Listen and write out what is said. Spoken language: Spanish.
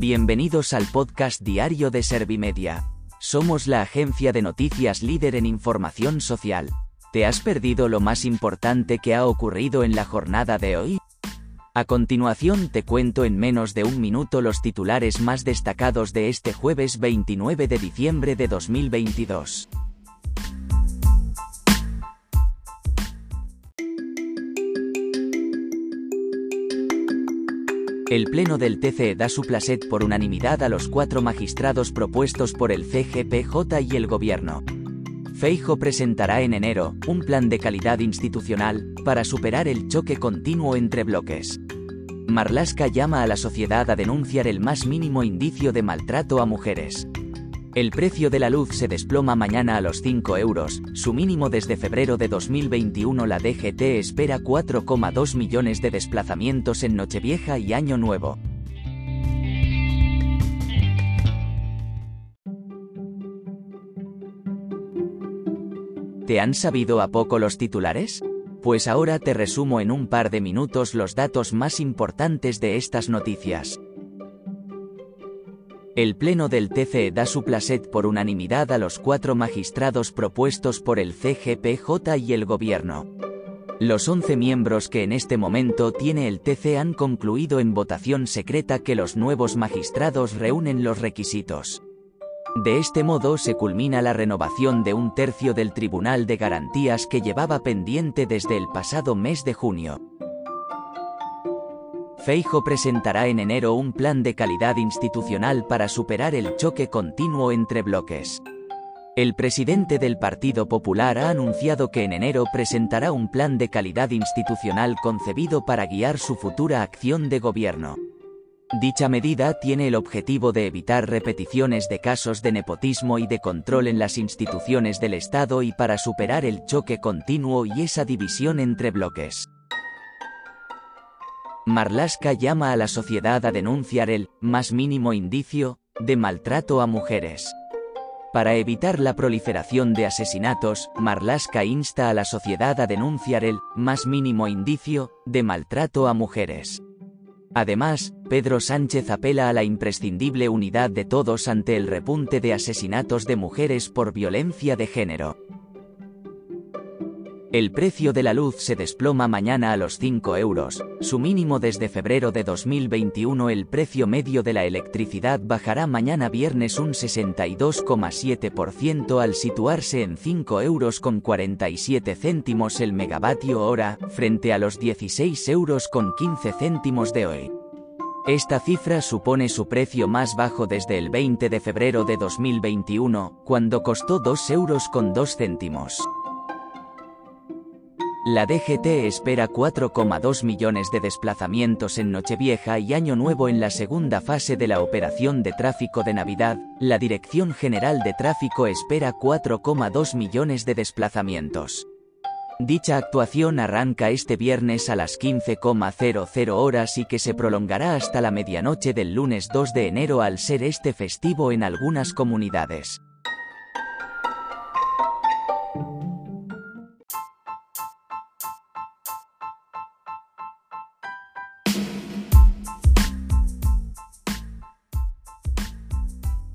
Bienvenidos al podcast diario de Servimedia. Somos la agencia de noticias líder en información social. ¿Te has perdido lo más importante que ha ocurrido en la jornada de hoy? A continuación te cuento en menos de un minuto los titulares más destacados de este jueves 29 de diciembre de 2022. El Pleno del TCE da su placet por unanimidad a los cuatro magistrados propuestos por el CGPJ y el Gobierno. Feijo presentará en enero un plan de calidad institucional para superar el choque continuo entre bloques. Marlaska llama a la sociedad a denunciar el más mínimo indicio de maltrato a mujeres. El precio de la luz se desploma mañana a los 5 euros, su mínimo desde febrero de 2021. La DGT espera 4,2 millones de desplazamientos en Nochevieja y Año Nuevo. ¿Te han sabido a poco los titulares? Pues ahora te resumo en un par de minutos los datos más importantes de estas noticias. El Pleno del TCE da su placet por unanimidad a los cuatro magistrados propuestos por el CGPJ y el Gobierno. Los 11 miembros que en este momento tiene el TC han concluido en votación secreta que los nuevos magistrados reúnen los requisitos. De este modo se culmina la renovación de un tercio del Tribunal de Garantías que llevaba pendiente desde el pasado mes de junio. Feijo presentará en enero un plan de calidad institucional para superar el choque continuo entre bloques. El presidente del Partido Popular ha anunciado que en enero presentará un plan de calidad institucional concebido para guiar su futura acción de gobierno. Dicha medida tiene el objetivo de evitar repeticiones de casos de nepotismo y de control en las instituciones del Estado y para superar el choque continuo y esa división entre bloques. Marlaska llama a la sociedad a denunciar el más mínimo indicio de maltrato a mujeres. Para evitar la proliferación de asesinatos, Marlaska insta a la sociedad a denunciar el más mínimo indicio de maltrato a mujeres. Además, Pedro Sánchez apela a la imprescindible unidad de todos ante el repunte de asesinatos de mujeres por violencia de género. El precio de la luz se desploma mañana a los 5 euros, su mínimo desde febrero de 2021 el precio medio de la electricidad bajará mañana viernes un 62,7% al situarse en 5 euros con 47 céntimos el megavatio hora, frente a los 16 euros con 15 céntimos de hoy. Esta cifra supone su precio más bajo desde el 20 de febrero de 2021, cuando costó 2 euros con 2 céntimos. La DGT espera 4,2 millones de desplazamientos en Nochevieja y Año Nuevo en la segunda fase de la operación de tráfico de Navidad. La Dirección General de Tráfico espera 4,2 millones de desplazamientos. Dicha actuación arranca este viernes a las 15,00 horas y que se prolongará hasta la medianoche del lunes 2 de enero al ser este festivo en algunas comunidades.